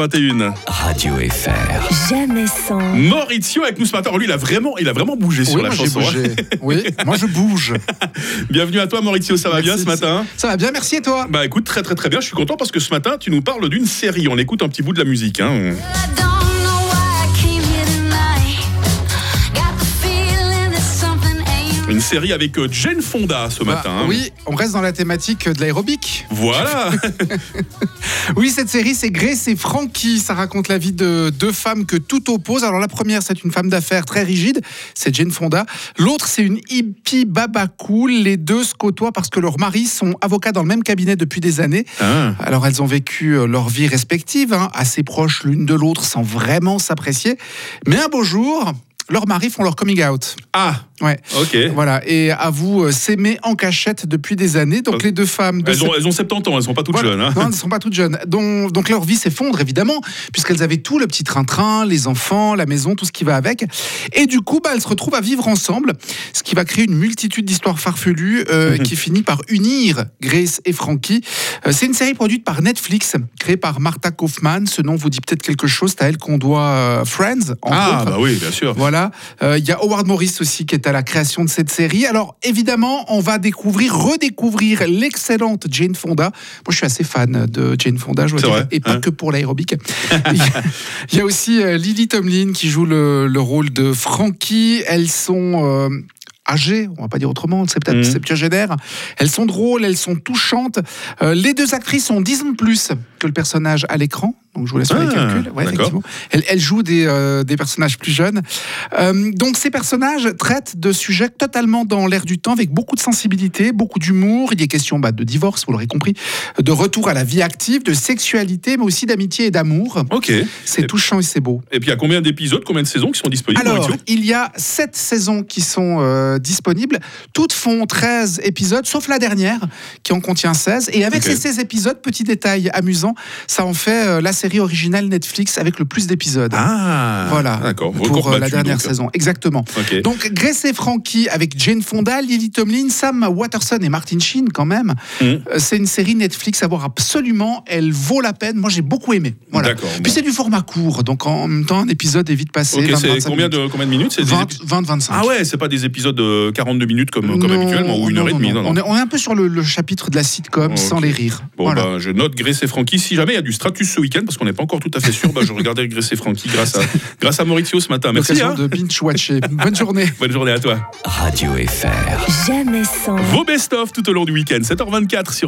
21. Radio FR. Jamais sans. Maurizio avec nous ce matin. Lui, il a vraiment, il a vraiment bougé sur la moi j'ai chanson. hein. bougé. Oui, moi je bouge. Bienvenue à toi, Maurizio. Ça va bien ce matin? Ça va bien, merci et toi? Bah écoute, très très très bien. Je suis content parce que ce matin, tu nous parles d'une série. On écoute un petit bout de la musique. hein. Une série avec euh, Jane Fonda ce Bah, matin. hein. Oui, on reste dans la thématique de l'aérobic. Voilà. Oui, cette série, c'est Grace et Frankie. Ça raconte la vie de deux femmes que tout oppose. Alors, la première, c'est une femme d'affaires très rigide, c'est Jane Fonda. L'autre, c'est une hippie baba cool. Les deux se côtoient parce que leurs maris sont avocats dans le même cabinet depuis des années. Ah. Alors, elles ont vécu euh, leur vie respective, hein, assez proches l'une de l'autre sans vraiment s'apprécier. Mais un beau jour, leurs maris font leur coming out. Ah, Ouais. ok. Voilà, et avouent euh, s'aimer en cachette depuis des années. Donc, Euh, les deux femmes. de Elles ont, elles ont 70 ans, elles sont pas toutes voilà. jeunes. hein. Non, elles ne sont pas toutes jeunes. Donc, donc leur vie s'effondre évidemment, puisqu'elles avaient tout, le petit train-train, les enfants, la maison, tout ce qui va avec. Et du coup, bah, elles se retrouvent à vivre ensemble, ce qui va créer une multitude d'histoires farfelues euh, qui finit par unir Grace et Frankie. Euh, c'est une série produite par Netflix, créée par Martha Kaufman. Ce nom vous dit peut-être quelque chose. C'est à elle qu'on doit euh, Friends. entre Ah, autres. bah oui, bien sûr. Voilà. Il y a Howard Morris aussi qui est à la création de cette série. Alors évidemment, on va découvrir, redécouvrir l'excellente Jane Fonda. Moi, je suis assez fan de Jane Fonda, je dois dire, vrai, et pas hein. que pour l'aérobic. Il y a- il y a aussi euh, Lily Tomlin qui joue le, le rôle de Frankie. Elles sont euh, âgées, on va pas dire autrement, c'est peut-être Mhm. septuagénaires. Elles sont drôles, elles sont touchantes. Euh, les deux actrices ont 10 ans de plus que le personnage à l'écran. Donc je vous laisse faire les Ah, calculs. Ouais, effectivement. Jouent des, euh, des personnages plus jeunes. Euh, donc ces personnages traitent de sujets totalement dans l'air du temps, avec beaucoup de sensibilité, beaucoup d'humour. Il y a question bah, de divorce, vous l'aurez compris, de retour à la vie active, de sexualité, mais aussi d'amitié et d'amour. Ok. C'est touchant et c'est beau. Et puis, il y a combien d'épisodes, combien de saisons qui sont disponibles Alors, il y a sept saisons qui sont euh, disponibles. Toutes font 13 épisodes, sauf la dernière, qui en contient 16. Et avec ces 16 épisodes, petit détail amusant, ça en fait la série originale Netflix avec le plus d'épisodes. Ah, Voilà, D'accord. pour euh, la dernière donc. saison. Exactement. Donc, Grace et Frankie avec Jane Fonda, Lily Tomlin, Sam Watterson et Martin Sheen, quand même. Mhm. Euh, C'est une série Netflix à voir absolument. Elle vaut la peine. Moi, j'ai beaucoup aimé. Voilà. D'accord. bon. Puis c'est du format court, donc en même temps, un épisode est vite passé. Ok, 20, c'est 25 combien de, combien de minutes C'est des 20, épis- 20, 25. Ah ouais, c'est pas des épisodes de 42 minutes comme, comme Non, habituellement, ou une non, heure et demie. non. non, non. On, est, on est un peu sur le, le chapitre de la sitcom sans les rires. Bon, voilà. bah, je note Grace et Frankie. Si jamais il y a du Stratus ce week-end, parce qu'on n'est pas encore tout à fait sûr, bah, je regardais Grace et Frankie grâce à, grâce à Maurizio ce matin. Merci. Hein. de binge-watcher. Bonne journée. Bonne journée à toi. Radio FR. Jamais sans. Vos best-of tout au long du week-end, 7h24 sur